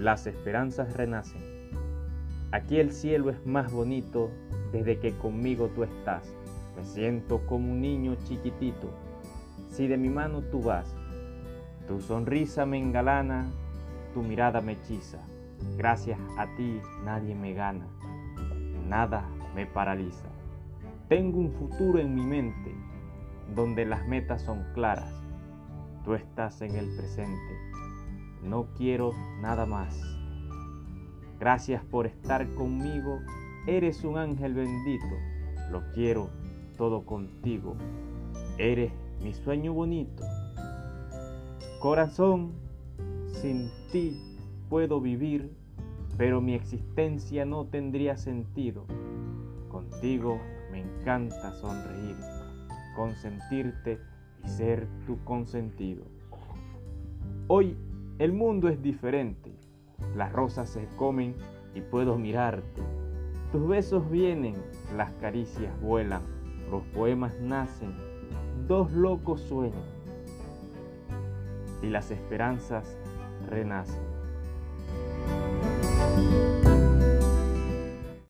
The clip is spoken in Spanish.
las esperanzas renacen. Aquí el cielo es más bonito desde que conmigo tú estás. Me siento como un niño chiquitito. Si de mi mano tú vas, tu sonrisa me engalana, tu mirada me hechiza. Gracias a ti nadie me gana, nada me paraliza. Tengo un futuro en mi mente donde las metas son claras. Tú estás en el presente. No quiero nada más. Gracias por estar conmigo. Eres un ángel bendito. Lo quiero todo contigo. Eres mi sueño bonito. Corazón, sin ti puedo vivir, pero mi existencia no tendría sentido. Contigo me encanta sonreír, consentirte y ser tu consentido. Hoy el mundo es diferente, las rosas se comen y puedo mirarte. Tus besos vienen, las caricias vuelan, los poemas nacen, dos locos sueñan y las esperanzas renacen.